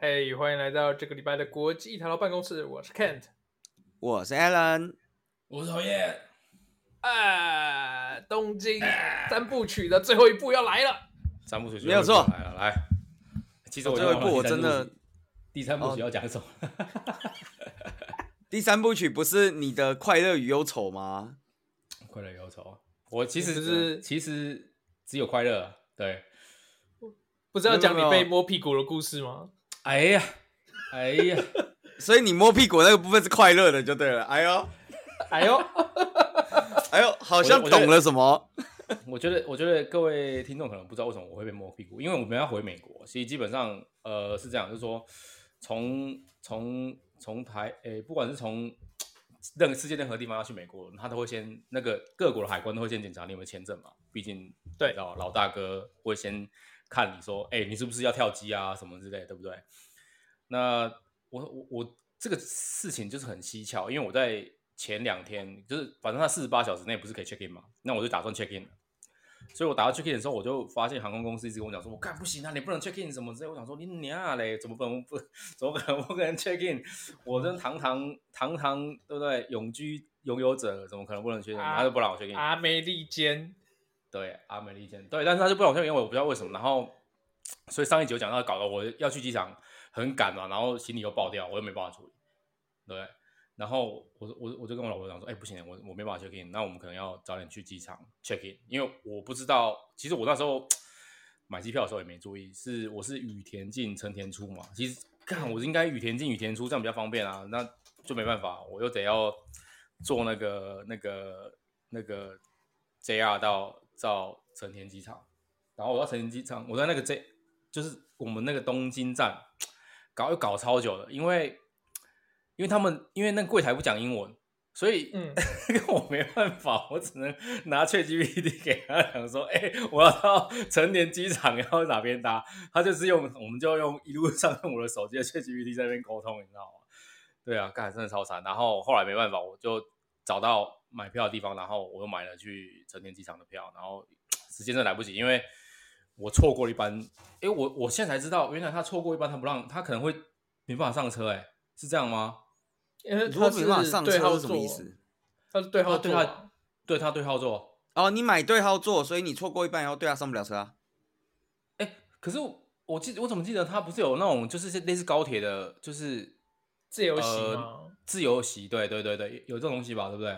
嘿，hey, 欢迎来到这个礼拜的国际台劳办公室。我是 Kent，我是 Alan，我是侯爷。啊，东京三部曲的最后一部要来了。三部曲没有错，来了，来。其实我最后一部我真的，第三部曲要讲什么？第三部曲不是你的快乐与忧愁吗？快乐与忧愁，我其实是其实只有快乐，对。不是要讲你被摸屁股的故事吗？哎呀，哎呀，所以你摸屁股那个部分是快乐的，就对了。哎呦，哎呦，哎呦，好像懂了什么。我觉得，我觉得各位听众可能不知道为什么我会被摸屁股，因为我们要回美国。其实基本上，呃，是这样，就是说，从从从台，诶，不管是从任世界任何地方要去美国，他都会先那个各国的海关都会先检查你有没有签证嘛。毕竟，对，老老大哥会先。看你说，哎、你是不是要跳机啊，什么之类，对不对？那我我我这个事情就是很蹊跷，因为我在前两天，就是反正他四十八小时内不是可以 check in 嘛，那我就打算 check in。所以我打到 check in 的时候，我就发现航空公司一直跟我讲说，我干不行啊，你不能 check in 什么之类。我想说你娘嘞，怎么不能不怎么可能不可能 check in？我这堂堂堂堂对不对？永居拥有者怎么可能不能 check in？他就不让我 check in。阿美利坚。对，阿美利坚对，但是他就不让我 check in，因为我不知道为什么。然后，所以上一集有讲到，搞得我要去机场很赶嘛，然后行李又爆掉，我又没办法处理。对，然后我我我就跟我老婆讲说，哎，不行，我我没办法 check in，那我们可能要早点去机场 check in，因为我不知道，其实我那时候买机票的时候也没注意，是我是羽田进成田出嘛，其实看我应该羽田进羽田出，这样比较方便啊，那就没办法，我又得要坐那个那个那个 JR 到。到成田机场，然后我到成田机场，我在那个 J，就是我们那个东京站，搞又搞超久了，因为因为他们因为那个柜台不讲英文，所以嗯，我没办法，我只能拿 ChatGPT 给他讲说，哎、欸，我要到成田机场，要哪边搭？他就是用，我们就用一路上用我的手机的 ChatGPT 在那边沟通，你知道吗？对啊，刚才真的超惨。然后后来没办法，我就找到。买票的地方，然后我又买了去成田机场的票，然后时间真的来不及，因为我错过了一班，哎，我我现在才知道，原来他错过一班，他不让他可能会没办法上车，哎，是这样吗？因为他没办法上车是什么意思？他是对号对他对他对号座哦，你买对号座，所以你错过一班，然后对他上不了车啊？哎，可是我我记我怎么记得他不是有那种就是类似高铁的，就是自由席吗？呃、自由席，对对对对，有这种东西吧，对不对？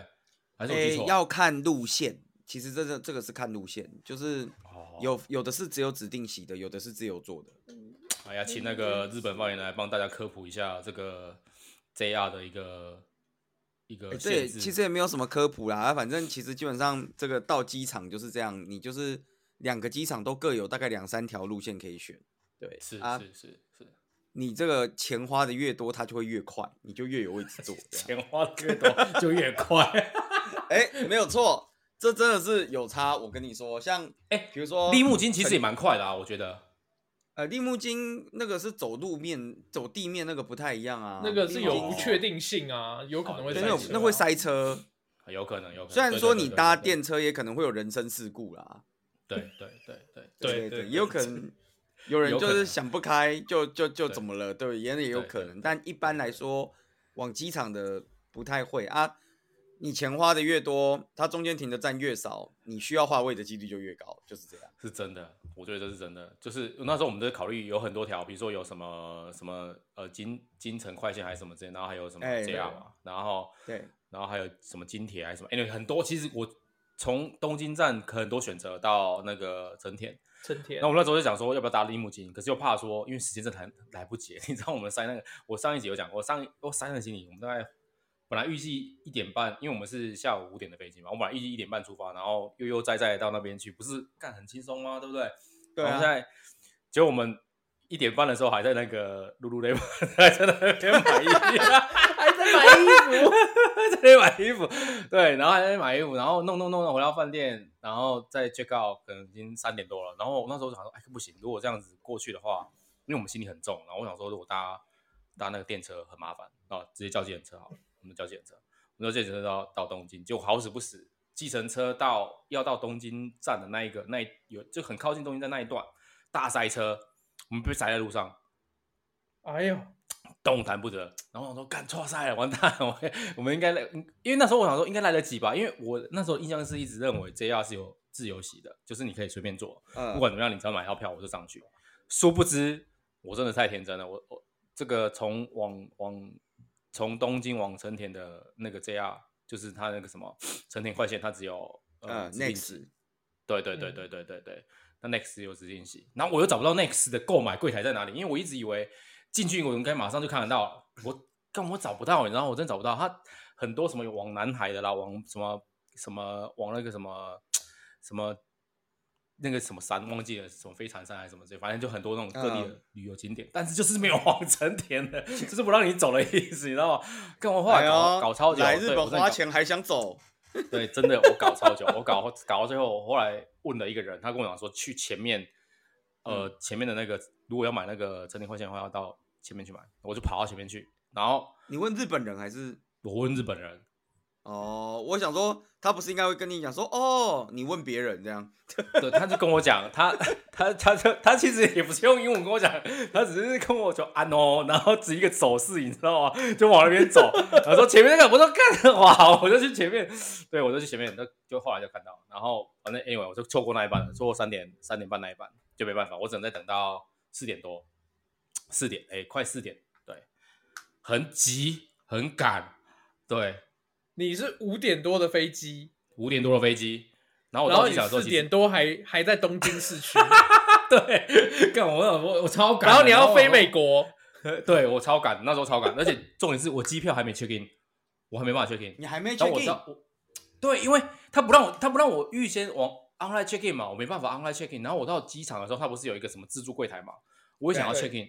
欸、要看路线，其实这个这个是看路线，就是有有的是只有指定席的，有的是自由坐的。哎呀，请那个日本发言来帮大家科普一下这个 JR 的一个一个限其实也没有什么科普啦，反正其实基本上这个到机场就是这样，你就是两个机场都各有大概两三条路线可以选。对，是是是是。是是是你这个钱花的越多，它就会越快，你就越有位置坐。钱花的越多就越快。哎、欸，没有错，这真的是有差。我跟你说，像哎，欸、比如说立木金其实也蛮快的啊，我觉得。呃，立木金那个是走路面、走地面那个不太一样啊，那个是有不确定性啊，有可能会塞车、啊。那会塞车，有可能有。可能。虽然说你搭电车也可能会有人身事故啦。对对对 对对对，也有可能有人就是想不开就就就怎么了，对，也也有可能。但一般来说，往机场的不太会啊。你钱花的越多，它中间停的站越少，你需要换位的几率就越高，就是这样。是真的，我觉得这是真的。就是那时候我们在考虑有很多条，比如说有什么什么呃京京城快线还是什么之类，然后还有什么 JR 嘛，然后对，然后还有什么京铁还是什么，哎、欸，很多。其实我从东京站可很多选择到那个成田，成田。那我们那时候就想说要不要搭立木金，可是又怕说因为时间真的很来不及。你知道我们塞那个，我上一集有讲过，我上我塞那个行李，我们大概。本来预计一点半，因为我们是下午五点的飞机嘛，我本来预计一点半出发，然后悠悠哉哉到那边去，不是干很轻松吗？对不对？对啊。现在结果我们一点半的时候还在那个 Lululemon 还在那边买衣服，还在买衣服，在那边买衣服，对，然后还在买衣服，然后弄弄弄弄回到饭店，然后再 check out，可能已经三点多了。然后我那时候想说，哎，不行，如果这样子过去的话，因为我们行李很重，然后我想说，如果搭搭那个电车很麻烦，啊，直接叫计程车好了。我们叫计程车，我们叫计程车到到东京，就好死不死，计程车到要到东京站的那一个那一有就很靠近东京站那一段大塞车，我们被塞在路上。哎呦，动弹不得。然后我说干错赛了，完蛋了，我我们应该来，因为那时候我想说应该来得及吧，因为我那时候印象是一直认为 JR 是有自由席的，就是你可以随便坐，嗯、不管怎么样，你只要买到票我就上去。殊不知我真的太天真了，我我这个从往往从东京往成田的那个 JR，就是它那个什么成田快线，它只有呃 Next，对对对对对对对。那 Next 有直进席，然后我又找不到 Next 的购买柜台在哪里，因为我一直以为进去我应该马上就看得到，我根本找不到，然后我真找不到。它很多什么往南海的啦，往什么什么往那个什么什么那个什么山忘记了，什么飞船山还是什么之类，反正就很多那种各地的旅游景点，嗯、但是就是没有往成田的，就是不让你走的意思，你知道吗？跟我后来搞、哎、搞超久，来日本花钱还想走。对，真的我搞超久，我搞搞到最后，我后来问了一个人，他跟我讲说，去前面，呃，前面的那个，如果要买那个成田快线的话，要到前面去买，我就跑到前面去。然后你问日本人还是？我问日本人。哦，我想说，他不是应该会跟你讲说，哦，你问别人这样，对，他就跟我讲，他他他他他其实也不是用英文跟我讲，他只是跟我说啊 no，然后指一个手势，你知道吗？就往那边走，然后说前面那个，我说干哇，我就去前面，对我就去前面，那就后来就看到，然后反正 anyway 我就错过那一班了，错过三点三点半那一班，就没办法，我只能再等到四点多，四点，哎，快四点，对，很急很赶，对。你是五点多的飞机，五点多的飞机，然后我到机场四点多还还在东京市区，对，干我我我超赶，然后你要飞美国，对我超赶，那时候超赶，而且重点是我机票还没 check in，我还没办法 check in，你还没 check in，对，因为他不让我，他不让我预先往 online check in 嘛，我没办法 online check in，然后我到机场的时候，他不是有一个什么自助柜台嘛，我也想要 check in，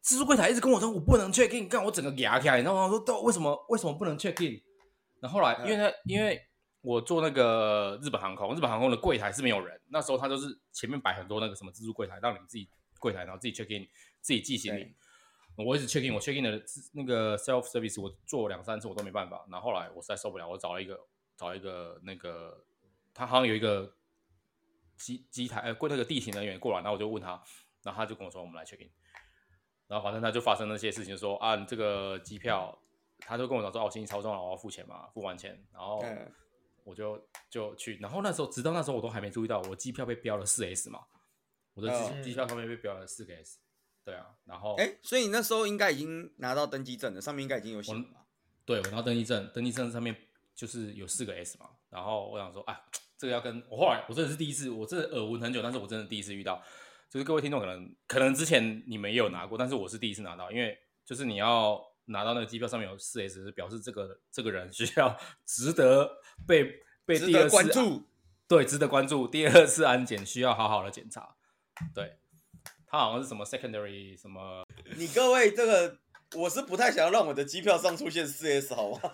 自助柜台一直跟我说我不能 check in，干我整个牙起来，你知道吗我说都为什么为什么不能 check in？然后后来，因为他因为我坐那个日本航空，日本航空的柜台是没有人，那时候他就是前面摆很多那个什么自助柜台，让你自己柜台，然后自己 check in，自己寄行李。我一直 check in，我 check in 的那个 self service，我做两三次我都没办法。然后后来我实在受不了，我找了一个找一个那个他好像有一个机机台呃，柜那个地勤人员过来，然后我就问他，然后他就跟我说我们来 check in，然后反正他就发生那些事情，说啊你这个机票。他就跟我讲说：“哦，行李超重了，我要付钱嘛，付完钱，然后我就就去。然后那时候，直到那时候，我都还没注意到，我机票被标了四 S 嘛，我的机机票上面被标了四个 S。对啊，然后哎，所以你那时候应该已经拿到登机证了，上面应该已经有写了。对，我拿到登机证，登机证上面就是有四个 S 嘛。然后我想说，哎，这个要跟我后来，我真的是第一次，我真的耳闻很久，但是我真的第一次遇到。就是各位听众可能可能之前你们也有拿过，但是我是第一次拿到，因为就是你要。拿到那个机票上面有四 S，是表示这个这个人需要 值得被被第二次关注，对，值得关注。第二次安检需要好好的检查，对，他好像是什么 secondary 什么。你各位这个，我是不太想要让我的机票上出现四 S，好吗？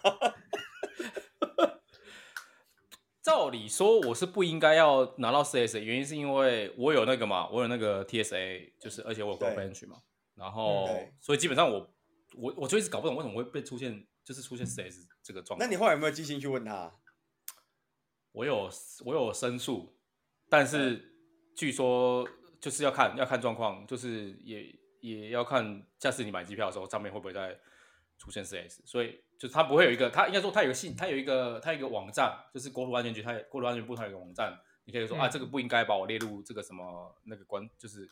照理说我是不应该要拿到四 S，原因是因为我有那个嘛，我有那个 TSA，就是而且我有 global entry 嘛，然后、嗯、所以基本上我。我我就一直搞不懂为什么会被出现，就是出现四 S 这个状况。那你后来有没有寄信去问他？我有我有申诉，但是据说就是要看要看状况，就是也也要看下次你买机票的时候上面会不会再出现四 S。所以就他不会有一个，他应该说他有个信，他有一个他有一个网站，就是国土安全局，他国土安全部他有一个网站，你可以说、嗯、啊这个不应该把我列入这个什么那个关，就是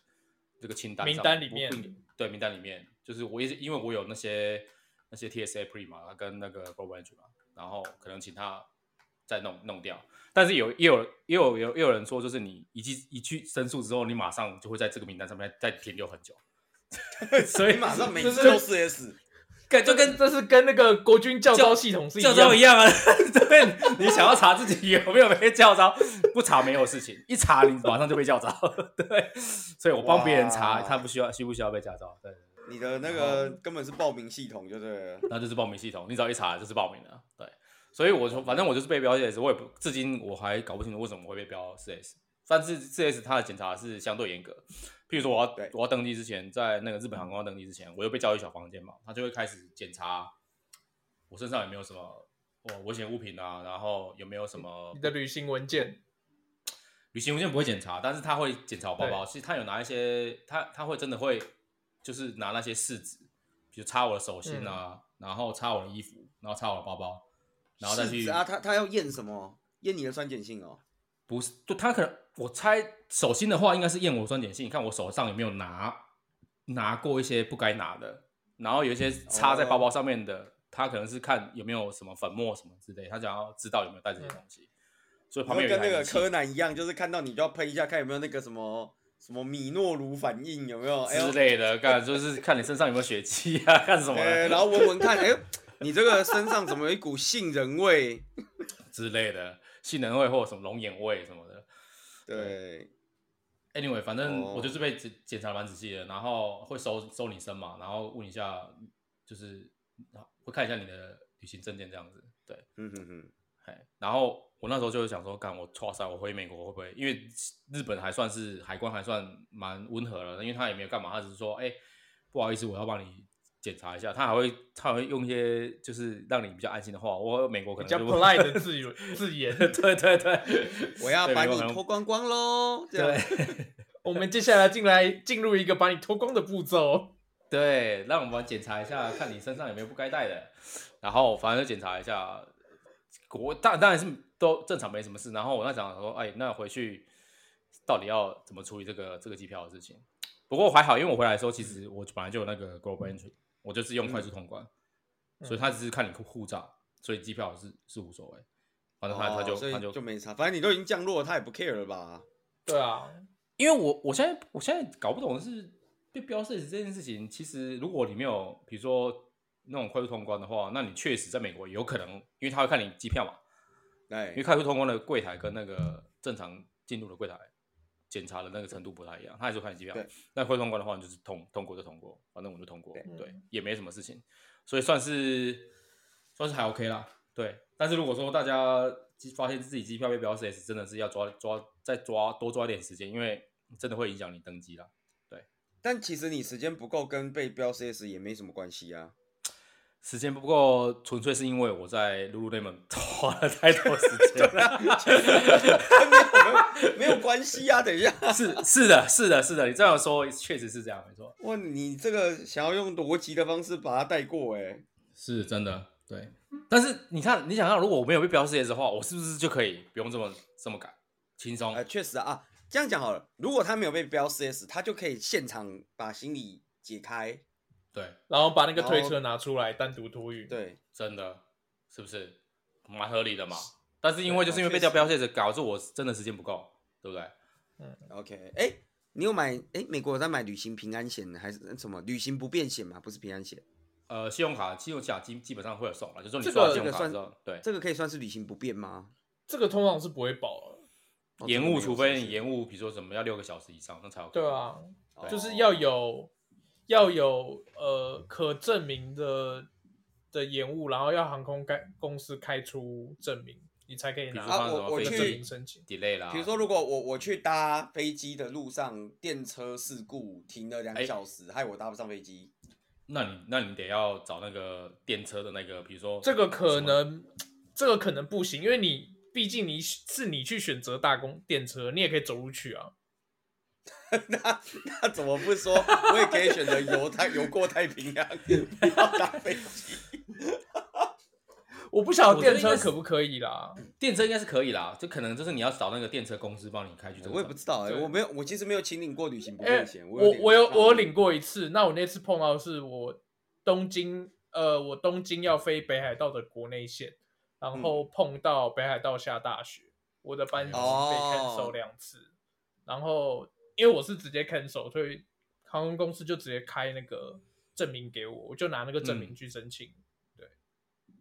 这个清单名单里面，对名单里面。就是我也是因为我有那些那些 TSA Pre 嘛，跟那个 Global Entry 嘛，然后可能请他再弄弄掉。但是有也有也有有也有人说，就是你一去一去申诉之后，你马上就会在这个名单上面再停留很久，所以马上每次都是 S，跟就跟这是跟那个国军教招系统是一样，教招一样啊。对，你想要查自己有没有被教招，不查没有事情，一查你马上就被教招。对，所以我帮别人查，他不需要需不需要被教招？对。你的那个根本是报名系统，就对了，那就是报名系统，你只要一查就是报名了，对，所以我说反正我就是被标四 S，我也不至今我还搞不清楚为什么会被标四 S，但是四 S 它的检查是相对严格，譬如说我要我要登机之前，在那个日本航空要登机之前，我又被叫去小房间嘛，他就会开始检查我身上有没有什么哦危险物品啊，然后有没有什么你的旅行文件，旅行文件不会检查，但是他会检查我包包，其实他有拿一些，他他会真的会。就是拿那些试纸，比如擦我的手心啊，嗯、然后擦我的衣服，然后擦我的包包，然后再去啊，他他要验什么？验你的酸碱性哦？不是，就他可能我猜手心的话，应该是验我酸碱性，你看我手上有没有拿拿过一些不该拿的，然后有一些插在包包上面的，哦、他可能是看有没有什么粉末什么之类，他想要知道有没有带这些东西。嗯所以旁边跟那个柯南一样，就是看到你就要喷一下，看有没有那个什么什么米诺卢反应，有没有之类的，干就是看你身上有没有血迹啊，干什么？然后闻闻看，哎，你这个身上怎么有一股杏仁味之类的，杏仁味或者什么龙眼味什么的。对，anyway，反正我就是被检检查蛮仔细的，然后会收收你身嘛，然后问一下，就是会看一下你的旅行证件这样子。对，嗯哼哼，然后。我那时候就是想说，干我错塞，我回美国会不会？因为日本还算是海关还算蛮温和了，因为他也没有干嘛，他只是说，哎、欸，不好意思，我要帮你检查一下。他还会他还会用一些就是让你比较安心的话。我美国可能就比较 polite 的字字眼，对对对，我要把你脱光光喽。对，我们接下来进来进入一个把你脱光的步骤。对，让我们检查一下，看你身上有没有不该带的。然后反正就检查一下，我当当然是。都正常没什么事，然后我那想说，哎，那回去到底要怎么处理这个这个机票的事情？不过还好，因为我回来的时候，其实我本来就有那个 global entry，我就是用快速通关，嗯、所以他只是看你护照，所以机票是是无所谓，反正他、哦、他就他就就没差，反正你都已经降落了，他也不 care 了吧？对啊，因为我我现在我现在搞不懂的是被标 4S 这件事情，其实如果你没有比如说那种快速通关的话，那你确实在美国有可能，因为他会看你机票嘛。对，因为快速通关的柜台跟那个正常进入的柜台检查的那个程度不太一样，他还是看你机票。那会通关的话，你就是通通过就通过，反正我就通过，对，对，也没什么事情，所以算是算是还 OK 啦。对，但是如果说大家发现自己机票被标 CS，真的是要抓抓再抓多抓一点时间，因为真的会影响你登机啦。对，但其实你时间不够跟被标 CS 也没什么关系啊。时间不够，纯粹是因为我在 Lululemon 花了太多时间 了，没有关系啊。等一下，是是的，是的，是的，你这样说确实是这样，没错。哇，你这个想要用逻辑的方式把它带过，哎，是真的，对。但是你看，你想想，如果我没有被标 4S 的话，我是不是就可以不用这么这么赶，轻松？哎、呃，确实啊，这样讲好了。如果他没有被标 4S，他就可以现场把行李解开。对，然后把那个推车拿出来单独托运。对，真的，是不是蛮合理的嘛？但是因为就是因为被掉标线，导致我真的时间不够，对不对？嗯，OK，哎，你有买？哎，美国有在买旅行平安险还是什么旅行不便险吗？不是平安险。呃，信用卡、信用卡基基本上会有送了，就说你这个这个算对，这个可以算是旅行不便吗？这个通常是不会保的，延误，除非你延误，比如说什么要六个小时以上，那才有。对啊，就是要有。要有呃可证明的的延误，然后要航空开公司开出证明，你才可以拿啊。我我明申请 delay 啦。比如说，如果我我去搭飞机的路上电车事故停了两个小时，欸、害我搭不上飞机，那你那你得要找那个电车的那个，比如说这个可能这个可能不行，因为你毕竟你是你去选择大公电车，你也可以走路去啊。那那怎么不说？我也可以选择游太游过太平洋，不要搭飞机。我不晓得电车可不可以啦？电车应该是可以啦，就可能就是你要找那个电车公司帮你开去。我也不知道哎、欸，我没有，我其实没有请领过旅行不便险。我我，我有我有领过一次，那我那次碰到的是我东京呃，我东京要飞北海道的国内线，然后碰到北海道下大雪，我的班机被 cancel 两次，哦、然后。因为我是直接 cancel，所以航空公司就直接开那个证明给我，我就拿那个证明去申请。嗯、对，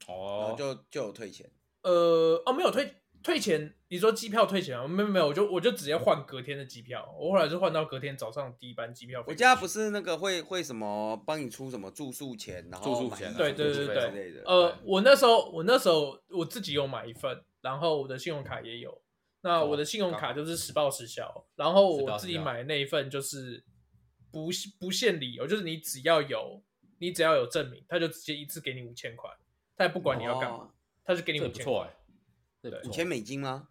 哦，就就有退钱。呃，哦，没有退退钱。你说机票退钱啊？没有没有，我就我就直接换隔天的机票。我后来就换到隔天早上第一班机票。我家不是那个会会什么帮你出什么住宿钱，然后住宿钱，对对对对对。呃，我那时候我那时候我自己有买一份，然后我的信用卡也有。那我的信用卡就是实报实销，然后我自己买的那一份就是不不限理由，就是你只要有你只要有证明，他就直接一次给你五千块，他也不管你要干嘛，他就给你五千块。五千美金吗？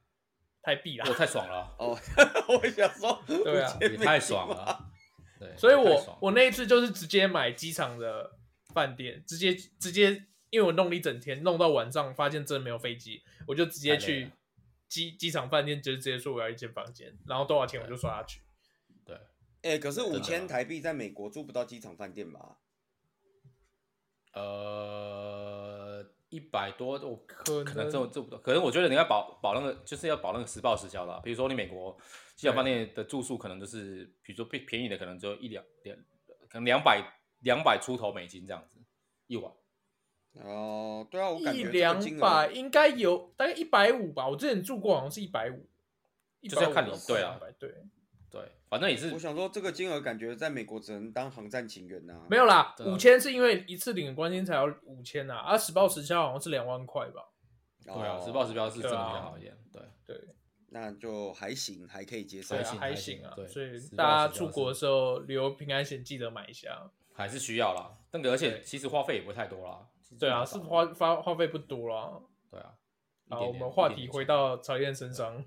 太币了，我太爽了。哦，我想说，对啊，也太爽了。对，所以我我那一次就是直接买机场的饭店，直接直接，因为我弄了一整天，弄到晚上发现真的没有飞机，我就直接去机机场饭店，就是直接说我要一间房间，然后多少钱我就刷下去。对，哎、欸，可是五千台币在美国住不到机场饭店吧？呃，一百多，我可能可能这这不多，可能我觉得你要保保那个，就是要保那个实报实销的。比如说你美国机场饭店的住宿，可能就是比如说便便宜的，可能只有一两两，可能两百两百出头美金这样子一晚。哦，对啊，我感觉一两百应该有大概一百五吧。我之前住过，好像是一百五，就是要看你对啊，对。对，反正也是。我想说，这个金额感觉在美国只能当航站情缘呐、啊。没有啦，五千是因为一次领的关心才要五千呐，而实报实销好像是两万块吧。对啊，实报实销是真的比较好一点。对对，对，那就还行，还可以接受。还行还行啊，对，所以大家出国的时候旅游平安险记得买一下。还是需要啦，那个而且其实花费也不会太多啦。对啊，是花花花费不多啦。对啊。好，我们话题回到曹燕身上。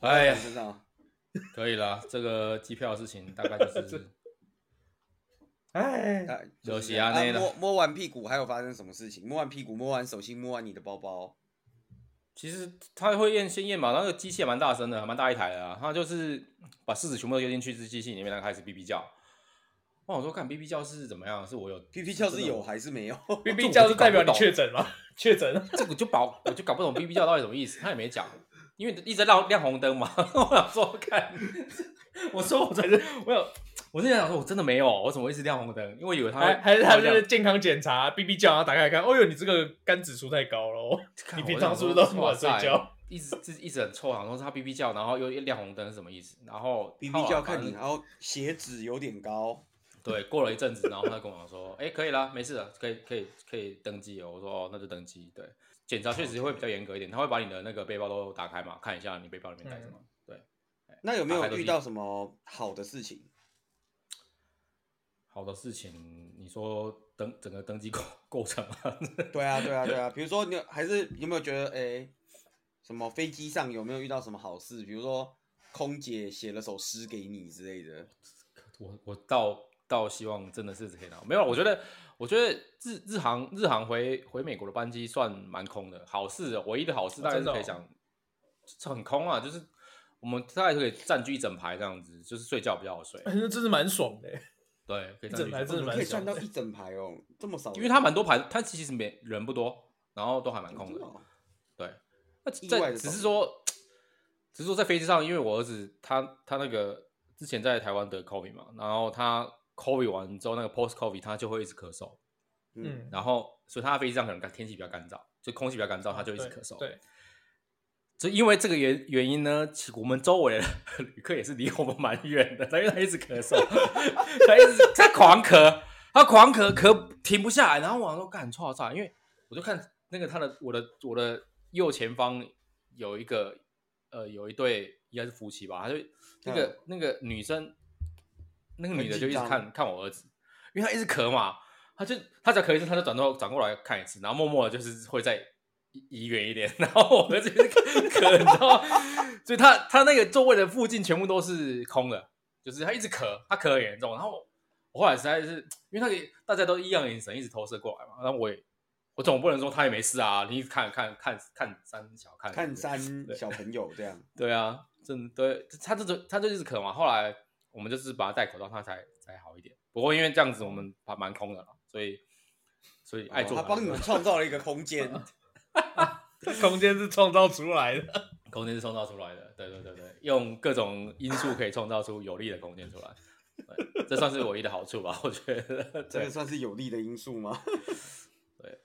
哎呀，身上。可以了，这个机票的事情大概就是，哎，有些啊，那摸摸完屁股还有发生什么事情？摸完屁股，摸完手心，摸完你的包包。其实他会验先验嘛，那个机器也蛮大声的，蛮大一台的啊。他就是把试纸全部都丢进去，这机器里面，然后开始哔哔叫。我想说看 B B 教室是怎么样？是我有哔哔叫是有还是没有？？B B 教是代表你确诊吗？确诊？这个就搞我就搞不懂 B B 教到底什么意思，他也没讲。因为一直在亮亮红灯嘛，我想说看，我说我真是，我有，我是想说，我真的没有，我怎么一直亮红灯？因为以为他还还是他是健康检查，，B B 教，然后打开来看，哦呦，你这个肝指数太高了，你平常是不是都这么睡觉？一直就是一直很臭，然后他 B B 叫，然后又亮红灯是什么意思？然后哔哔叫看你，然后血脂有点高，对，过了一阵子，然后他跟我说，哎，可以了，没事了，可以可以可以登机了。我说哦，那就登机，对。检查确实会比较严格一点，他会把你的那个背包都打开嘛，看一下你背包里面带什么。嗯、对，那有没有遇到什么好的事情？好的事情，你说登整个登机过过程啊？对啊，对啊，对啊。比如说你还是有没有觉得，哎、欸，什么飞机上有没有遇到什么好事？比如说空姐写了首诗给你之类的。我我倒倒希望真的是可以拿，没有，我觉得。我觉得日日航日航回回美国的班机算蛮空的，好事，唯一的好事大概是可以讲，很空啊，就是我们大概可以占据一整排这样子，就是睡觉比较好睡。那真是蛮爽的，对，可以一整排真的蛮爽，可以占到一整排哦，这么少，因为它蛮多排，它其实没人不多，然后都还蛮空的，对。那在只是说，只是说在飞机上，因为我儿子他他那个之前在台湾得 COVID 嘛，然后他。COVID 完之后，那个 post COVID 他就会一直咳嗽，嗯，然后所以他的飞机上可能天气比较干燥，就空气比较干燥，他就一直咳嗽。啊、对，对，所以因为这个原原因呢，我们周围的旅客也是离我们蛮远的，因为他一直咳嗽，他一直他狂咳，他狂咳咳停不下来，然后我说干错了错了，因为我就看那个他的我的我的右前方有一个呃有一对应该是夫妻吧，他就那个、嗯、那个女生。那个女的就一直看看我儿子，因为她一直咳嘛，她就她只要咳一声，她就转头转过来看一次，然后默默的就是会再移远一点，然后我儿子就是咳，你知道吗？所以他他那个座位的附近全部都是空的，就是他一直咳，他咳很严重，然后我后来实在是因为那个大家都异样眼神一直投射过来嘛，然后我也我总不能说他也没事啊，你一直看看看看三小看看三小朋友这样，对啊，真对，他这就他就一直咳嘛，后来。我们就是把它戴口罩，他才才好一点。不过因为这样子，我们还蛮空的了，所以所以爱做。他帮你们创造了一个空间，空间是创造出来的，空间是创造出来的。对对对对，用各种因素可以创造出有利的空间出来，这算是唯一的好处吧？我觉得这个算是有利的因素吗？对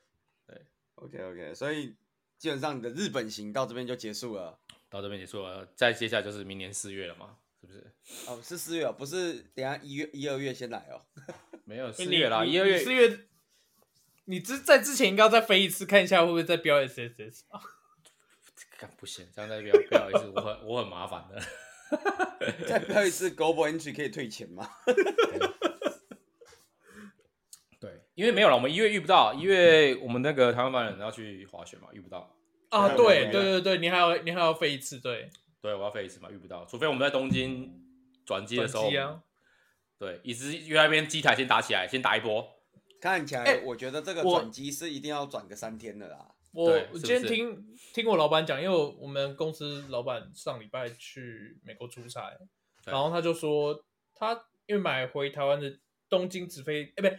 对，OK OK，所以基本上你的日本行到这边就结束了，到这边结束了，再接下来就是明年四月了嘛。是不是？哦，是四月哦，不是等下一月一二月先来哦。没有四月啦，一二月四月。你之在之前应该要再飞一次，看一下会不会再飙 SSS 啊？不行，这样再飙飙一次，我很我很麻烦的。再飙一次 Global Entry 可以退钱吗？对，因为没有了，我们一月遇不到，一月我们那个台湾班人要去滑雪嘛，遇不到。啊，对对对对，你还要你还要飞一次，对。对，我要飞一次嘛，遇不到，除非我们在东京转机的时候，对，一直约那边机台先打起来，先打一波。看起来，欸我觉得这个转机是一定要转个三天的啦。我我今天是不是听听我老板讲，因为我们公司老板上礼拜去美国出差，然后他就说他因为买回台湾的东京直飞，哎、欸，不，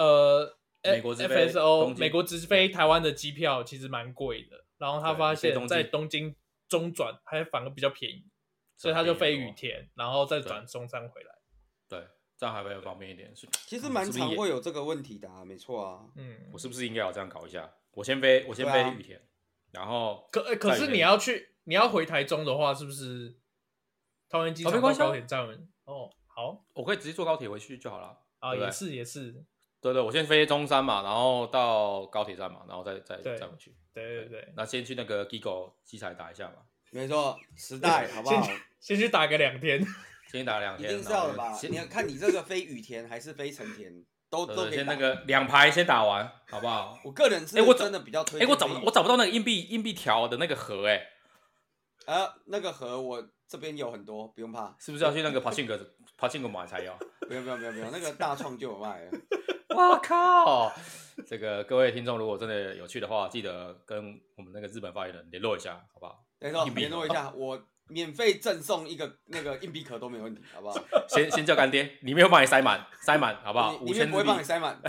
呃，美国直飞 FSO 美国直飞台湾的机票其实蛮贵的，然后他发现在东京中转还反而比较便宜，所以他就飞羽田，然后再转松山回来。对，这样还会方便一点。其实蛮常会有这个问题的、啊，没错啊。嗯，我是不是应该要这样搞一下？我先飞，我先飞羽田，啊、然后可可是你要去，你要回台中的话，是不是桃园机场到高铁站？哦，好，我可以直接坐高铁回去就好了。啊，也是也是。对对，我先飞中山嘛，然后到高铁站嘛，然后再再再回去。对对对，那先去那个 Gigo 机台打一下嘛。没错，时代好不好？先先去打个两天，先打两天，一定是要的吧？你要看你这个飞雨田还是飞成田，都都。先那个两排先打完，好不好？我个人是，哎，我真的比较推。哎，我找不我找不到那个硬币硬币条的那个盒，哎，啊，那个盒我这边有很多，不用怕。是不是要去那个爬信阁爬信阁买才有？不用不用不用不用，那个大创就有卖了。我靠！这个各位听众，如果真的有趣的话，记得跟我们那个日本发言人联络一下，好不好？联络联络一下，我免费赠送一个那个硬币壳都没问题，好不好？先先叫干爹，里面会帮你塞满，塞满，好不好？里面不会帮你塞满。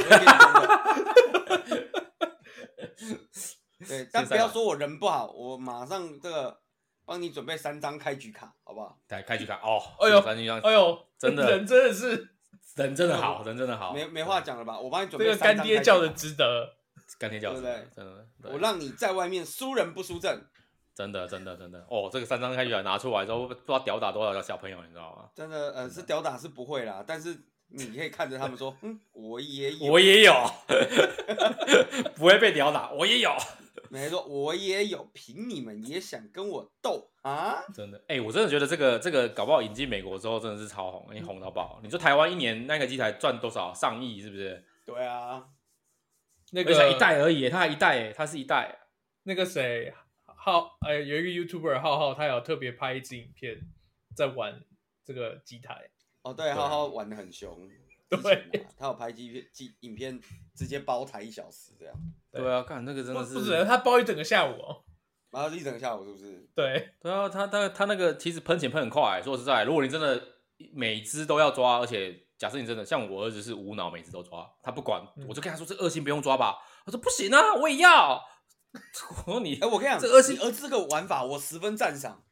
对，但不要说我人不好，我马上这个帮你准备三张开局卡，好不好？对，开局卡哦，哎呦，三张，哎呦，真的，人真的是。人真的好，人真的好，没没话讲了吧？我帮你准备。这个 干爹叫的值得，干爹叫的，对不对？真的，我让你在外面输人不输阵。真的，真的，真的。哦，这个三张开局卡拿出来之后，不知道屌打多少个小朋友，你知道吗？真的，呃，是屌打是不会啦，但是你可以看着他们说，嗯，我也有，我也有，不会被屌打，我也有。没错，我也有，凭你们也想跟我斗啊？真的，哎、欸，我真的觉得这个这个搞不好引进美国之后真的是超红，你红到爆。你说台湾一年那个机台赚多少？上亿是不是？对啊，那个才一代而已，他还一代，他是一代。那个谁，浩，哎，有一个 YouTuber 浩浩，他有特别拍一支影片在玩这个机台。哦，对，浩浩玩的很凶。对，他有拍机片、机影片，直接包台一小时这样。对啊，看那个真的是，不是他包一整个下午哦，然后一整个下午是不是？对，对啊，他他他那个其实喷钱喷很快。说实在，如果你真的每只都要抓，而且假设你真的像我儿子是无脑，每只都抓，他不管，我就跟他说这恶性不用抓吧。他说不行啊，我也要。我说你，哎，我跟你讲，这恶性而这个玩法我十分赞赏，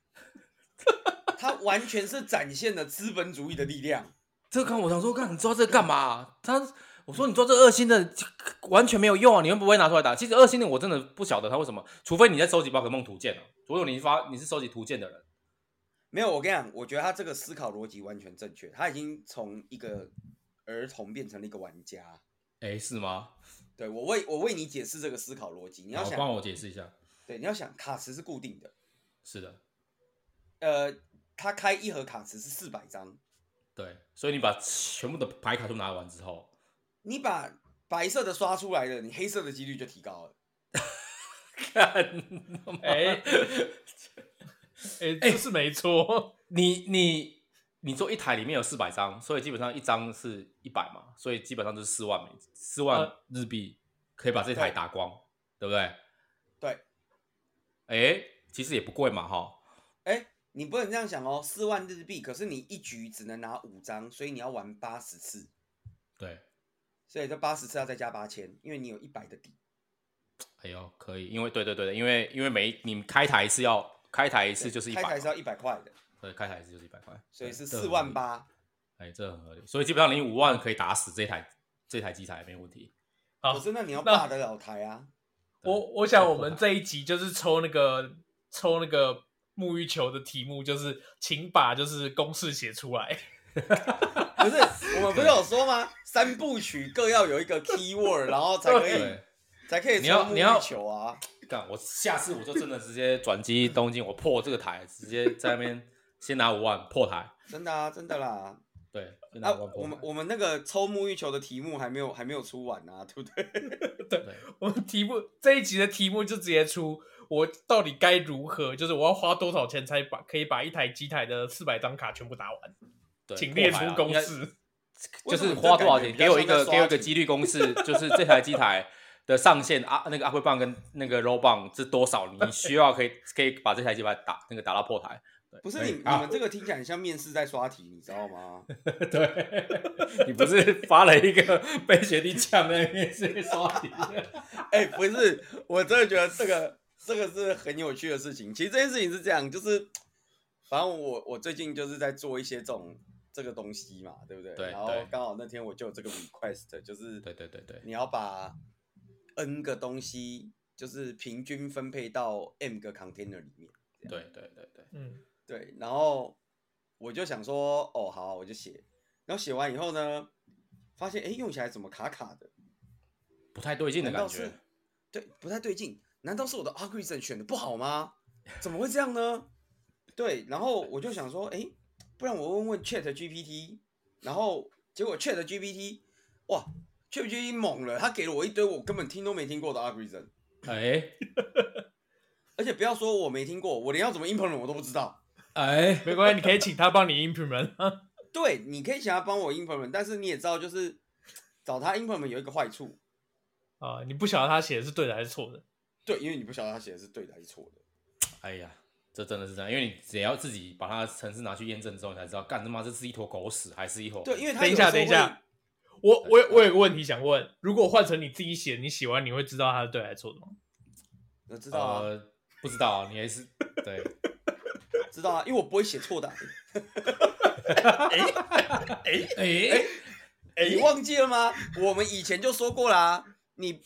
他完全是展现了资本主义的力量。这个看我想说，看你抓这个干嘛？他。我说你做这二星的完全没有用啊！你们不会拿出来打。其实二星的我真的不晓得他为什么，除非你在收集宝可梦图鉴啊。如果你发你是收集图鉴的人，没有。我跟你讲，我觉得他这个思考逻辑完全正确。他已经从一个儿童变成了一个玩家。哎，是吗？对，我为我为你解释这个思考逻辑。你要想帮我解释一下。对，你要想卡池是固定的。是的。呃，他开一盒卡池是四百张。对，所以你把全部的牌卡都拿完之后。你把白色的刷出来了，你黑色的几率就提高了。看 哎，哎，这是没错。你你你做一台里面有四百张，所以基本上一张是一百嘛，所以基本上就是四万美四万日币可以把这台打光，对，对不对？对。哎，其实也不贵嘛，哈。哎，你不能这样想哦，四万日币，可是你一局只能拿五张，所以你要玩八十次。对。所以这八十次要再加八千，因为你有一百的底。哎呦，可以，因为对对对，因为因为每你们开台一次要开台一次就是一百，开台是要一百块的。对，开台一次就是一百块，所以是四万八。哎，这很合理。所以基本上你五万可以打死这台这台机台没问题。好，可是那你要霸得了台啊。我我想我们这一集就是抽那个抽那个沐浴球的题目，就是请把就是公式写出来。不是，我们不是有说吗？三部曲各要有一个 keyword，然后才可以才可以抽沐浴球啊！干，我下次我就真的直接转机东京，我破这个台，直接在那边先拿五万破台。真的啊，真的啦。对，啊，我们我们那个抽沐浴球的题目还没有还没有出完啊，对不对？对，我们题目这一集的题目就直接出，我到底该如何？就是我要花多少钱才把可以把一台机台的四百张卡全部打完？请列出公式。就是花多少钱，给我一个给我一个几率公式，就是这台机台的上限啊，那个阿辉棒跟那个 roll 棒是多少？你需要可以可以把这台机台打那个打到破台。不是你你们这个听起来很像面试在刷题，你知道吗？对，你不是发了一个被学弟呛的面试在刷题？哎、欸，不是，我真的觉得这个这个是很有趣的事情。其实这件事情是这样，就是反正我我最近就是在做一些这种这个东西嘛，对不对？对。然后刚好那天我就有这个 request，就是对对对对，你要把 n 个东西就是平均分配到 m 个 container 里面。对对对对，嗯。对，然后我就想说，哦，好，我就写。然后写完以后呢，发现哎，用起来怎么卡卡的，不太对劲的感觉。对，不太对劲。难道是我的 algorithm 选的不好吗？怎么会这样呢？对，然后我就想说，哎，不然我问问 Chat GPT。然后结果 Chat GPT，哇，Chat GPT 猛了，他给了我一堆我根本听都没听过的 algorithm。哎，而且不要说我没听过，我连要怎么 implement 我都不知道。哎，没关系，你可以请他帮你 implement。对，你可以请他帮我 implement，但是你也知道，就是找他 implement 有一个坏处啊，你不晓得他写的是对的还是错的。对，因为你不晓得他写的是对的还是错的。哎呀，这真的是这样，因为你只要自己把他的程式拿去验证之后，你才知道，干他妈这是一坨狗屎还是一坨。对，因为他等一下，等一下，我我我有个问题想问，如果换成你自己写，你写完你会知道他是对还是错的吗？我知道啊，呃，不知道啊，你还是对。知道啊，因为我不会写错的。哎哎哎哎，你忘记了吗？我们以前就说过啦，你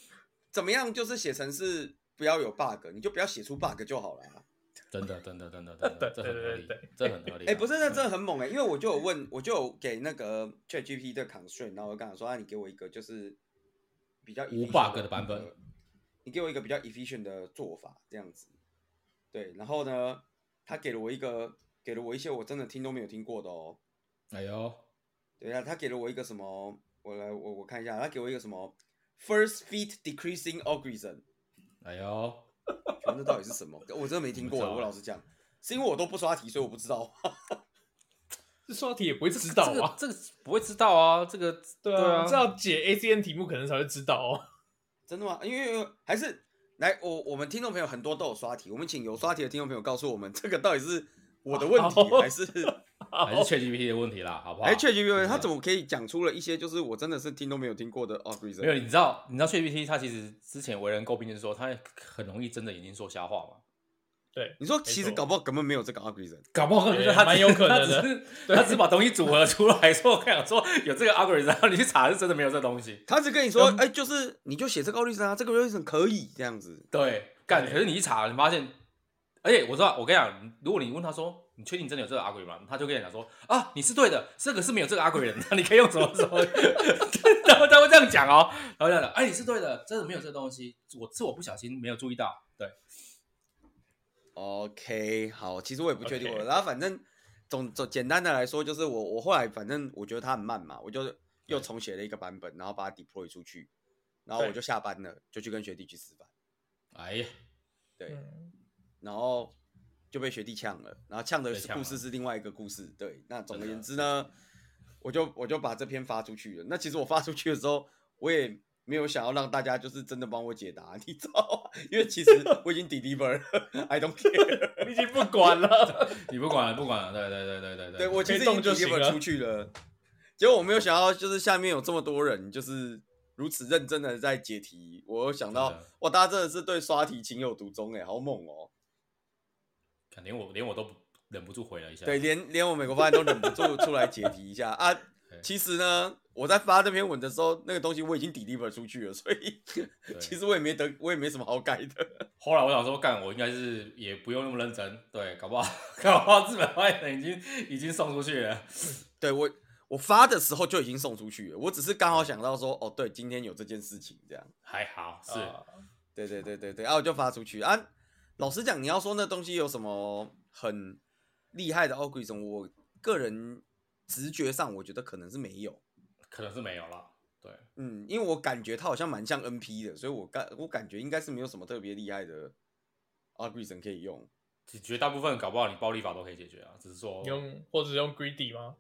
怎么样就是写程式不要有 bug，你就不要写出 bug 就好了。真的，真的，真的，真的，这很合理，这很合理。哎，不是，那真的很猛哎，因为我就有问，我就有给那个 ChatGPT 的 constraint，然后我跟他说啊，你给我一个就是比较无 bug 的版本，你给我一个比较 efficient 的做法，这样子。对，然后呢？他给了我一个，给了我一些我真的听都没有听过的哦。哎呦，对啊，他给了我一个什么？我来，我我看一下，他给我一个什么？First feet decreasing algorithm。哎呦，这到底是什么？我真的没听过。我老实讲，是因为我都不刷题，所以我不知道。这刷题也不会知道啊，这个不会知道啊，这个对啊，这要解 ACN 题目可能才会知道哦。真的吗？因为还是。来，我我们听众朋友很多都有刷题，我们请有刷题的听众朋友告诉我们，这个到底是我的问题，还是还是 ChatGPT 的问题啦，好不好？哎，ChatGPT 他怎么可以讲出了一些就是我真的是听都没有听过的 algorithm？没有，你知道你知道 ChatGPT 他其实之前为人诟病就是说它很容易睁着眼睛说瞎话嘛。对，你说其实搞不好根本没有这个 algorithm，搞不好可能他蛮有可能的，他只是把东西组合出来，说我跟你说有这个 algorithm，然后你去查是真的没有这东西。他只跟你说，哎，就是你就写这个 algorithm 啊，这个 algorithm 可以这样子。对，干，可是你一查，你发现，而且我知道，我跟你讲，如果你问他说，你确定真的有这个 algorithm 吗？他就跟你讲说，啊，你是对的，这个是没有这个 algorithm，那你可以用什么什么，然 后他会这样讲哦，然后这样讲，哎，你是对的，真的没有这个东西，我是我不小心没有注意到，对。OK，好，其实我也不确定我，Okay. 然后反正总总简单的来说，就是我我后来反正我觉得他很慢嘛，我就又重写了一个版本，然后把它 deploy 出去，然后我就下班了，就去跟学弟去吃饭。哎呀，对，然后就被学弟呛了，然后呛的故事是另外一个故事。对，那总而言之呢，我就我就把这篇发出去了。那其实我发出去的时候，我也。没有想要让大家就是真的帮我解答，你知道吗？因为其实我已经 deliver 了，I don't care，你已经不管了，你不管了，不管了，对对对对对对，对我其实已经 deliver 出去了。结果我没有想到，就是下面有这么多人，就是如此认真的在解题。我有想到，的哇，大家真的是对刷题情有独钟，哎，好猛哦！连我连我都忍不住回了一下，对，连连我美国发言都忍不住出来解题一下啊。其实呢，我在发这篇文的时候，那个东西我已经 deliver 出去了，所以其实我也没得，我也没什么好改的。后来我想说，干，我应该是也不用那么认真，对，搞不好，搞不好日本发言人已经已经送出去了。对我，我发的时候就已经送出去了，我只是刚好想到说，哦，对，今天有这件事情，这样还好，是，对对对对对，然后我就发出去啊。老实讲，你要说那东西有什么很厉害的 algorithm，我个人。直觉上，我觉得可能是没有，可能是没有了。对，嗯，因为我感觉它好像蛮像 NP 的，所以我感我感觉应该是没有什么特别厉害的 algorithm 可以用。绝大部分搞不好你暴力法都可以解决啊，只是说用或者用 greedy 吗？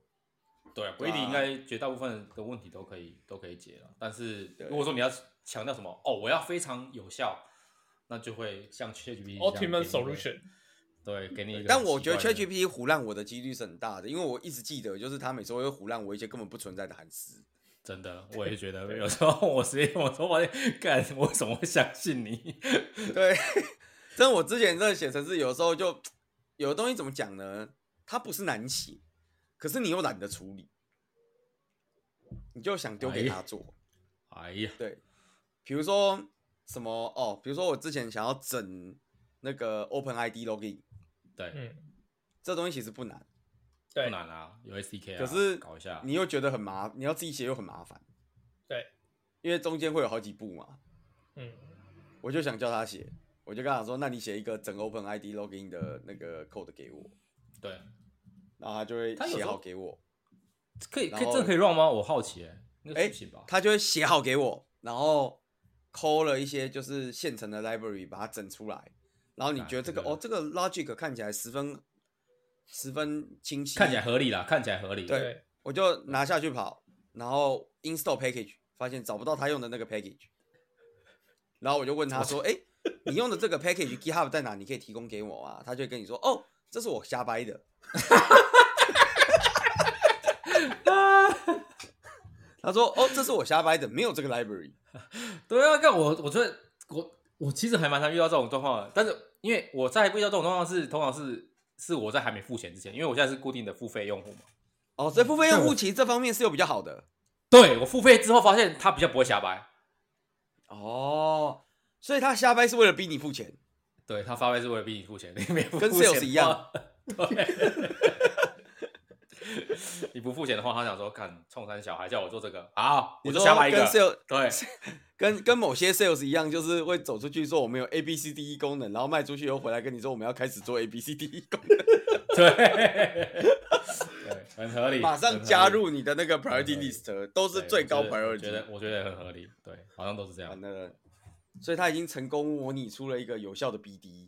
对啊，，greedy 应该绝大部分的问题都可以都可以解了。但是如果说你要强调什么哦，我要非常有效，那就会像 ChatGPT Ultimate Solution，对，给你一个。但我觉得 ChatGPT 唬烂我的几率是很大的，因为我一直记得，就是他每次会唬烂我一些根本不存在的函式。真的，我也觉得有时候我直接我说我干，我怎么会相信你？对，真我之前在写程式，有时候就有的东西怎么讲呢？它不是难写，可是你又懒得处理，你就想丢给他做。哎呀，对，比如说什么哦，比如说我之前想要整那个 OpenID Login，对，嗯，这东西其实不难。对，不难啊，有 SDK 啊。可是搞一下，你又觉得很麻，你要自己写又很麻烦。对，因为中间会有好几步嘛。嗯，我就想叫他写，我就跟他说：“那你写一个整 OpenID Login 的那个 code 给我。”对，然后他就会写好给我。可以，可以，这可以 run 吗？我好奇哎。哎，他就会写好给我，然后抠了一些就是现成的 library 把它整出来。然后你觉得这个哦，这个 logic 看起来十分。十分清晰，看起来合理啦，看起来合理。对，我就拿下去跑，然后 install package，发现找不到他用的那个 package，然后我就问他说：“哎，你用的这个 package GitHub 在哪？你可以提供给我啊？”他就跟你说：“哦，这是我瞎掰的。”他说：“哦，这是我瞎掰的，没有这个 library。”对啊，看我，我觉得我我其实还蛮常遇到这种状况的，但是因为我在遇到这种状况是通常是。是我在还没付钱之前，因为我现在是固定的付费用户嘛。哦，所以付费用户其实这方面是有比较好的。对，我付费之后发现他比较不会瞎掰。哦，所以他瞎掰是为了逼你付钱。对，他发掰是为了逼你付钱，你没付钱跟 sales 一样。对。你不付钱的话，他想说看冲山小孩叫我做这个，好，我就瞎买一个。跟 sales 对。跟跟某些 sales 一样，就是会走出去说我们有 A B C D E 功能，然后卖出去以后回来跟你说我们要开始做 A B C D E 功能。对，对，很合理。马上加入你的那个 priority list，都是最高 priority。我觉得我觉得很合理，对，好像都是这样。那个，所以他已经成功模拟出了一个有效的 B D。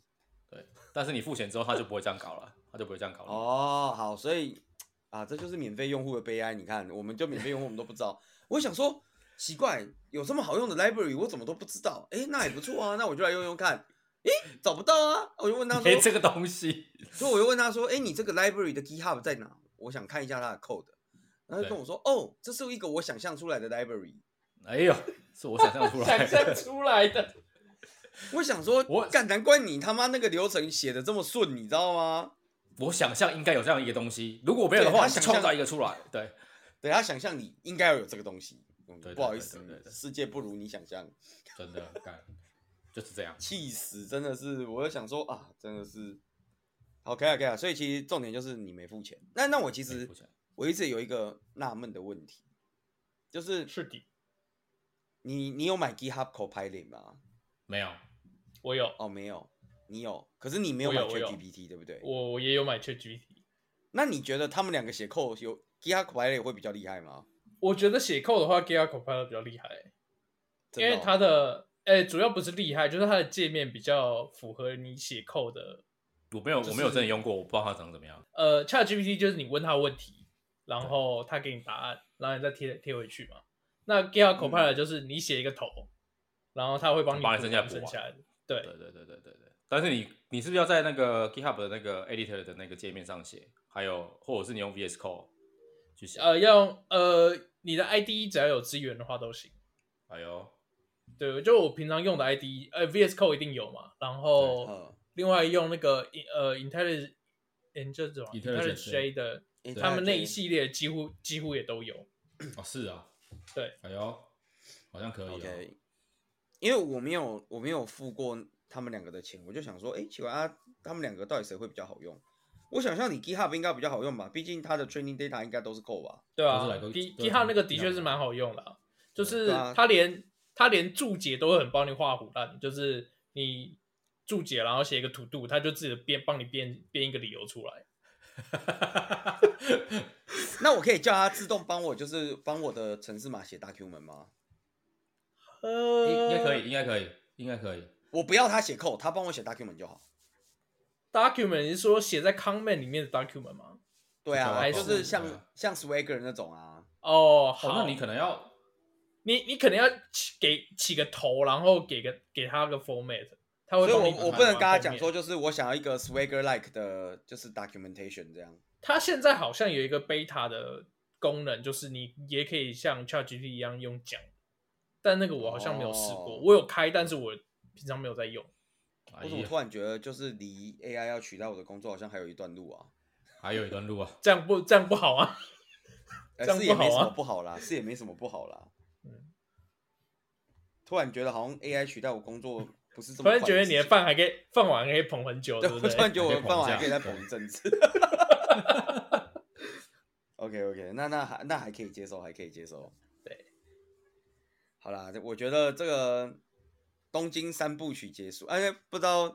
对，但是你付钱之后，他就不会这样搞了，他就不会这样搞了。哦，好，所以啊，这就是免费用户的悲哀。你看，我们就免费用户，我们都不知道。我想说。奇怪，有这么好用的 library，我怎么都不知道？哎，那也不错啊，那我就来用用看。哎，找不到啊，我就问他说：“哎，这个东西。”所以我就问他说：“哎，你这个 library 的 GitHub 在哪？我想看一下它的 code。”然后就跟我说：“哦，这是一个我想象出来的 library。”哎呦，是我想象出来的，想象出来的。我想说，我干，难怪你他妈那个流程写的这么顺，你知道吗？我想象应该有这样一个东西，如果没有的话，想创造一个出来。对，对他想象你应该要有这个东西。不好意思，世界不如你想象，真的干 就是这样，气死！真的是，我就想说啊，真的是，好，可以啊，可以啊。所以其实重点就是你没付钱。那那我其实我一直有一个纳闷的问题，就是是的，你你有买 GitHub Copilot 吗？没有，我有哦，没有，你有，可是你没有买 ChatGPT 对不对？我我也有买 ChatGPT。那你觉得他们两个写 code 有 GitHub Copilot 会比较厉害吗？我觉得写 code 的话，GitHub Copilot 比较厉害，因为它的诶主要不是厉害，就是它的界面比较符合你写 code 的。我没有，我没有真的用过，我不知道它长怎么样。呃，ChatGPT 就是你问他问题，然后他给你答案，然后你再贴贴回去嘛。那 GitHub Copilot 就是你写一个头，然后他会帮你把你剩下补下来的。对对对对对对对。但是你你是不是要在那个 GitHub 的那个 Editor 的那个界面上写？还有，或者是你用 VS Code 去写？呃，要用呃。你的 IDE 只要有资源的话都行。哎呦，对，就我平常用的 IDE，呃，VS Code 一定有嘛。然后另外用那个呃，IntelliJ，这种 IntelliJ 的，他们那一系列几乎几乎也都有。哦，是啊。对。哎呦，好像可以。OK。因为我没有我没有付过他们两个的钱，我就想说，哎，奇怪啊，他们两个到底谁会比较好用？我想象你 GitHub 应该比较好用吧，毕竟它的 training data 应该都是 code 吧？对啊，GitHub 那个的确是蛮好用的，啊，就是它连它连注解都会很帮你画虎烂，就是你注解然后写一个 to do，它就自己编帮你编编一个理由出来。那我可以叫它自动帮我，就是帮我的城市码写 document 吗？呃，应该可以，应该可以，应该可以。我不要他写 code，他帮我写 document 就好。document 你是说写在 comment 里面的 document 吗？对啊，还就是像像 Swagger 那种啊。哦，好，那你可能要，你你可能要起给起个头，然后给个给他个 format，他会。所以我我不能跟他讲说，就是我想要一个 Swagger like 的，就是 documentation 这样。他现在好像有一个 beta 的功能，就是你也可以像 ChatGPT 一样用讲，但那个我好像没有试过，哦、我有开，但是我平常没有在用。我怎么突然觉得，就是离 AI 要取代我的工作，好像还有一段路啊？还有一段路啊？这样不这样不好啊？这样也没什么不好啦，是也没什么不好啦。嗯，突然觉得好像 AI 取代我工作不是这么。突然觉得你的饭还可以饭碗还可以捧很久，对不对？突然觉得我的饭碗还可以再捧一阵子。OK OK，那那还那还可以接受，还可以接受。对，好啦，我觉得这个东京三部曲结束，哎，不知道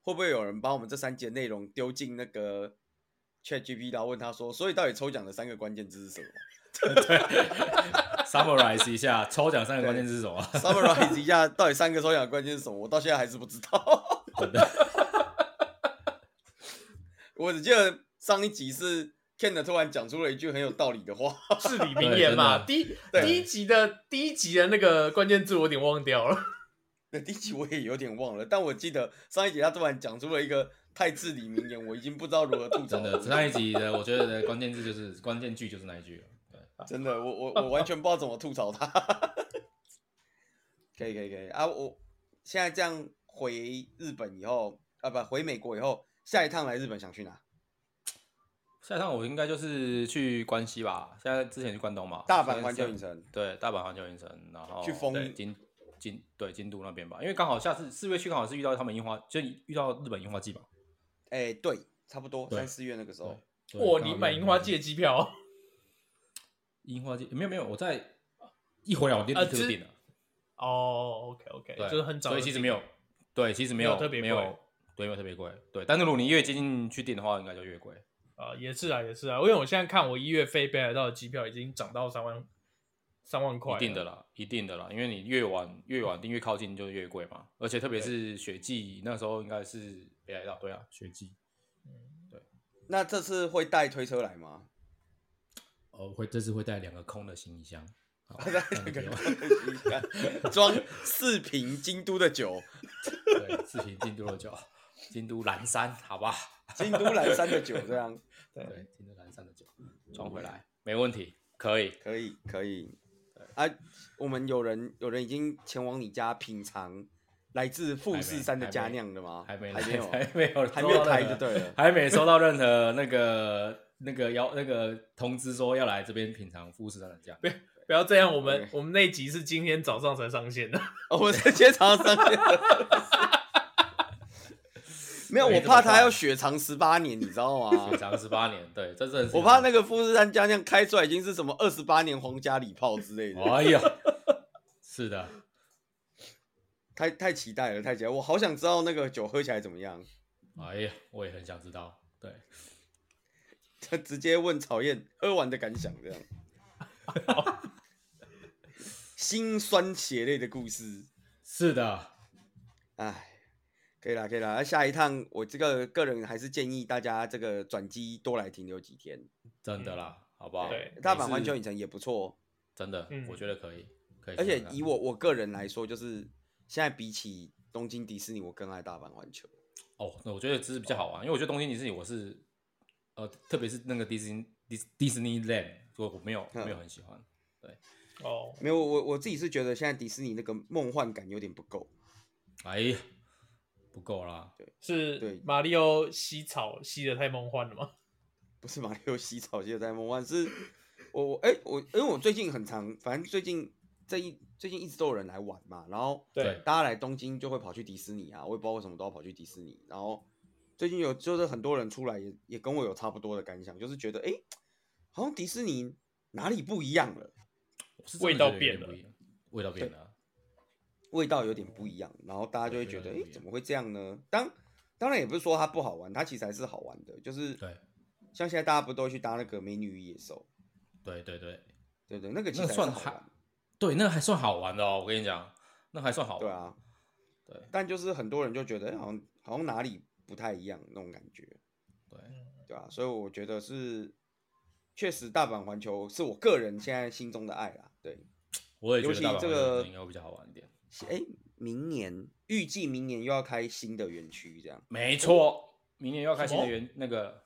会不会有人把我们这三节内容丢进那个。ChatGPT 然后问他说：“所以到底抽奖的三个关键字是什么？” 对，Summarize 一下抽奖三个关键字是什么？Summarize 一下到底三个抽奖关键是什么？我到现在还是不知道。我只记得上一集是 Ken 突然讲出了一句很有道理的话，至理名言嘛。第一第一集的第一集的那个关键字我有点忘掉了。对，第一集我也有点忘了，但我记得上一集他突然讲出了一个。太至理名言，我已经不知道如何吐槽。真的，上一集的我觉得的关键字就是关键句就是那一句了。对，真的，我我我完全不知道怎么吐槽他。可以可以可以啊！我现在这样回日本以后啊，不回美国以后，下一趟来日本想去哪？下一趟我应该就是去关西吧。现在之前去关东嘛，大阪环球影城。对，大阪环球影城，然后去丰京京对京都那边吧，因为刚好下次四月去刚好是遇到他们樱花，就遇到日本樱花季吧。哎、欸，对，差不多三四月那个时候。哇，你买樱花季的机票？樱花季没有没有，我在一回来我就立刻订了。哦，OK OK，就是很早，所以其实没有，对，其实没有特别贵，没有，对，没有特别贵，对。但是如果你越接近去订的话，应该就越贵。啊，也是啊，也是啊，因为我现在看我一月飞北海道的机票已经涨到三万，三万块。一定的啦，一定的啦，因为你越晚越晚订越靠近就越贵嘛，而且特别是雪季那时候应该是。北海道对啊，雪季，嗯，对。那这次会带推车来吗？哦，会，这次会带两个空的行李箱，带两个空的行李箱，装四瓶京都的酒。对，四瓶京都的酒，京都蓝山，好吧？京都蓝山的酒，这样。对，对京都蓝山的酒装回来，没问题，可以，可以，可以。对啊，我们有人，有人已经前往你家品尝。来自富士山的佳酿的吗？还没，还没有，还没有，还没有开就对了，还没收到任何那个那个要那个通知说要来这边品尝富士山的佳酿。不要不要这样，我们我们那集是今天早上才上线的，我们今天早上上线的。没有，我怕他要雪藏十八年，你知道吗？雪藏十八年，对，这是我怕那个富士山家将开出来已经是什么二十八年皇家礼炮之类的。哎呀，是的。太太期待了，太期待！我好想知道那个酒喝起来怎么样。哎呀，我也很想知道。对，他直接问曹燕喝完的感想，这样。心酸血泪的故事。是的。哎，可以啦，可以啦。那下一趟，我这个个人还是建议大家这个转机多来停留几天。真的啦，好不好？对，大阪环球影城也不错。真的，我觉得可以，可以。而且以我我个人来说，就是。现在比起东京迪士尼，我更爱大阪环球。哦，那我觉得这是比较好玩，因为我觉得东京迪士尼我是，呃，特别是那个迪士尼迪迪士尼 land，我我没有没有很喜欢。对，哦，没有，我我自己是觉得现在迪士尼那个梦幻感有点不够。哎呀，不够啦。对，是对马里奥吸草吸的太梦幻了吗？不是马里奥吸草吸的太梦幻，是我我哎我因为我最近很常，反正最近。这一最近一直都有人来玩嘛，然后对大家来东京就会跑去迪士尼啊，我也不知道为什么都要跑去迪士尼。然后最近有就是很多人出来也也跟我有差不多的感想，就是觉得哎，好像迪士尼哪里不一样了，味道变了，味道变了，味道有点不一样。然后大家就会觉得哎，怎么会这样呢？当当然也不是说它不好玩，它其实还是好玩的，就是对，像现在大家不都去搭那个美女与野兽？对对对对对，那个其实算好玩。对，那个还算好玩的哦，我跟你讲，那还算好玩。对啊，对，但就是很多人就觉得好像好像哪里不太一样那种感觉。对，对啊，所以我觉得是确实大阪环球是我个人现在心中的爱啦。对，我也觉得这个应该会比较好玩一点。哎，明年预计明年又要开新的园区，这样。没错，明年又要开新的园那个。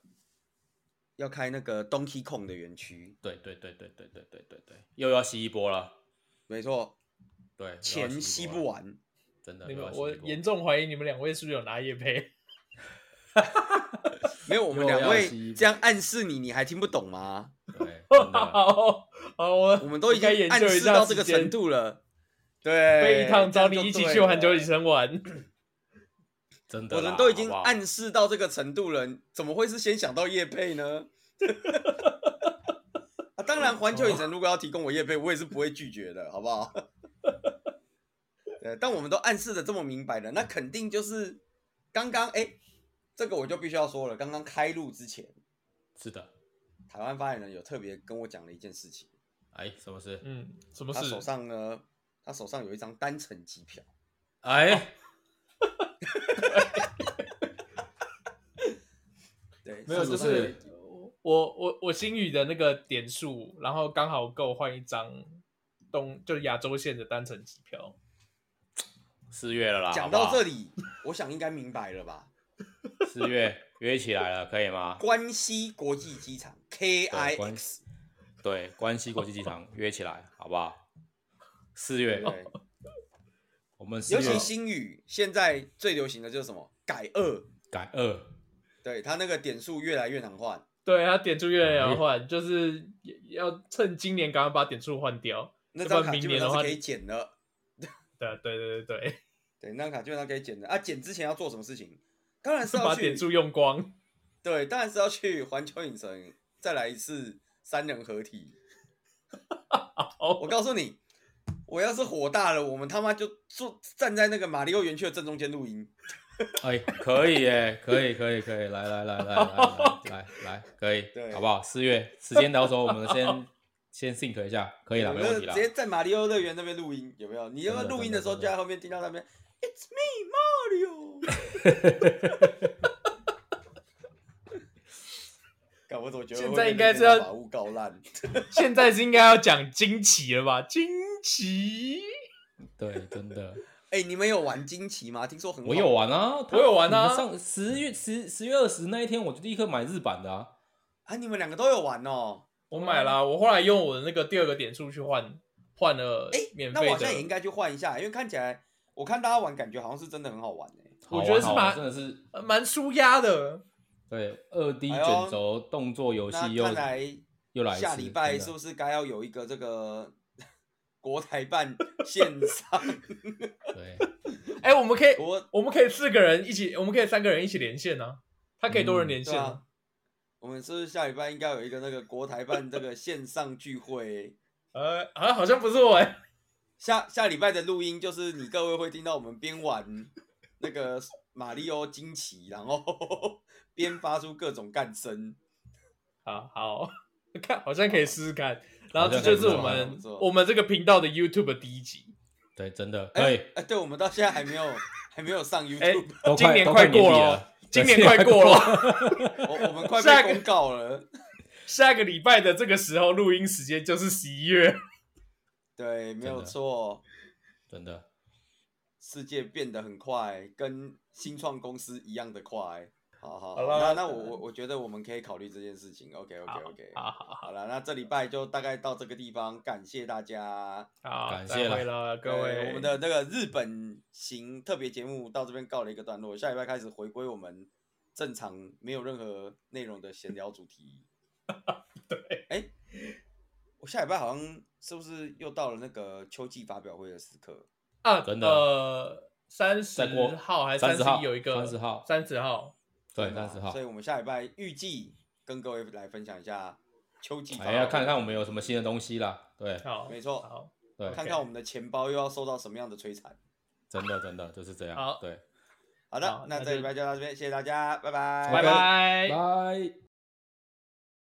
要开那个 Donkey Kong 的园区，对对对对对对对对对，又要吸一波了，没错，对，钱吸不完，真的。你们，我严重怀疑你们两位是不是有拿叶配？没有，我们 两位这样暗示你，你还听不懂吗？对，好，好，我我们都已经暗示到这个程度了，对，飞一趟找你一起去环球影城玩。真的，我们都已经暗示到这个程度了，好好怎么会是先想到叶配呢？啊，当然，环球影城如果要提供我叶配，我也是不会拒绝的，好不好？对，但我们都暗示的这么明白了，那肯定就是刚刚哎，这个我就必须要说了，刚刚开录之前，是的，台湾发言人有特别跟我讲了一件事情，哎，什么事？嗯，什么事？他手上呢？他手上有一张单程机票，哎。哦 对，没有，就是我我我星宇的那个点数，然后刚好够换一张东，就是亚洲线的单程机票。四月了啦，讲到这里，我想应该明白了吧？四月约起来了，可以吗？关西国际机场 KIX，对，关西国际机场约起来，好不好？四月。对 我们尤其星宇现在最流行的就是什么改二改二，对他那个点数越来越难换，对他点数越来越难换，就是要趁今年赶快把点数换掉，那张卡基本上是可以减的。对对对对对对，那张卡基本上可以减的啊！减之前要做什么事情？当然是要 去把点数用光。对，当然是要去环球影城再来一次三人合体。我告诉你。我要是火大了，我们他妈就坐站在那个马里奥园区的正中间录音。哎，可以哎，可以，可以，可以，来来来来来来来，可以，对，好不好？四月时间到时候，我们先 先 think 一下，可以了，没问题了。直接在马里奥乐园那边录音，有没有？你要不要录音的时候就在后面听到那边？It's me, Mario。我觉得现在应该是要把物搞烂，现在是应该要讲惊奇了吧？惊奇，对，真的。哎、欸，你们有玩惊奇吗？听说很好玩。我有玩啊，我有玩啊。上十月十十月二十那一天，我就立刻买日版的啊。啊，你们两个都有玩哦。我买了，我后来用我的那个第二个点数去换换了。哎，免费的。那我现在也应该去换一下，因为看起来我看大家玩，感觉好像是真的很好玩哎。我觉得是蛮真的是蛮舒压的。对，二 D 卷轴动作游戏又、来又来下礼拜是不是该要有一个这个 国台办线上？对，哎、欸，我们可以，我我们可以四个人一起，我们可以三个人一起连线呢、啊。他可以多人连线、嗯啊。我们是不是下礼拜应该有一个那个国台办这个线上聚会？呃，啊，好像不是我哎。下下礼拜的录音就是你各位会听到我们边玩那个马里奥惊奇，然后。边发出各种干声，好好 看，好像可以试试看。然后这就是我们我们这个频道的 YouTube 第一集。对，真的可以。哎、欸，对，我们到现在还没有 还没有上 YouTube，、欸、今年快过了，今年快过了，我我们快被公告了。下个礼拜的这个时候录音时间就是十一月。对，没有错，真的，世界变得很快，跟新创公司一样的快。好好，好那那我我我觉得我们可以考虑这件事情。OK OK OK，好好好了，那这礼拜就大概到这个地方，感谢大家，好，感谢了各位。我们的那个日本行特别节目到这边告了一个段落，下礼拜开始回归我们正常没有任何内容的闲聊主题。对，哎、欸，我下礼拜好像是不是又到了那个秋季发表会的时刻啊？真的，呃，三十号还是三十一有一个三十号，三十号。对，三十号。所以我们下礼拜预计跟各位来分享一下秋季。哎呀，看看我们有什么新的东西啦。对，好，没错，好，对，看看我们的钱包又要受到什么样的摧残。真的，真的就是这样。好，对，好的，那这礼拜就到这边，谢谢大家，拜拜，拜拜，拜。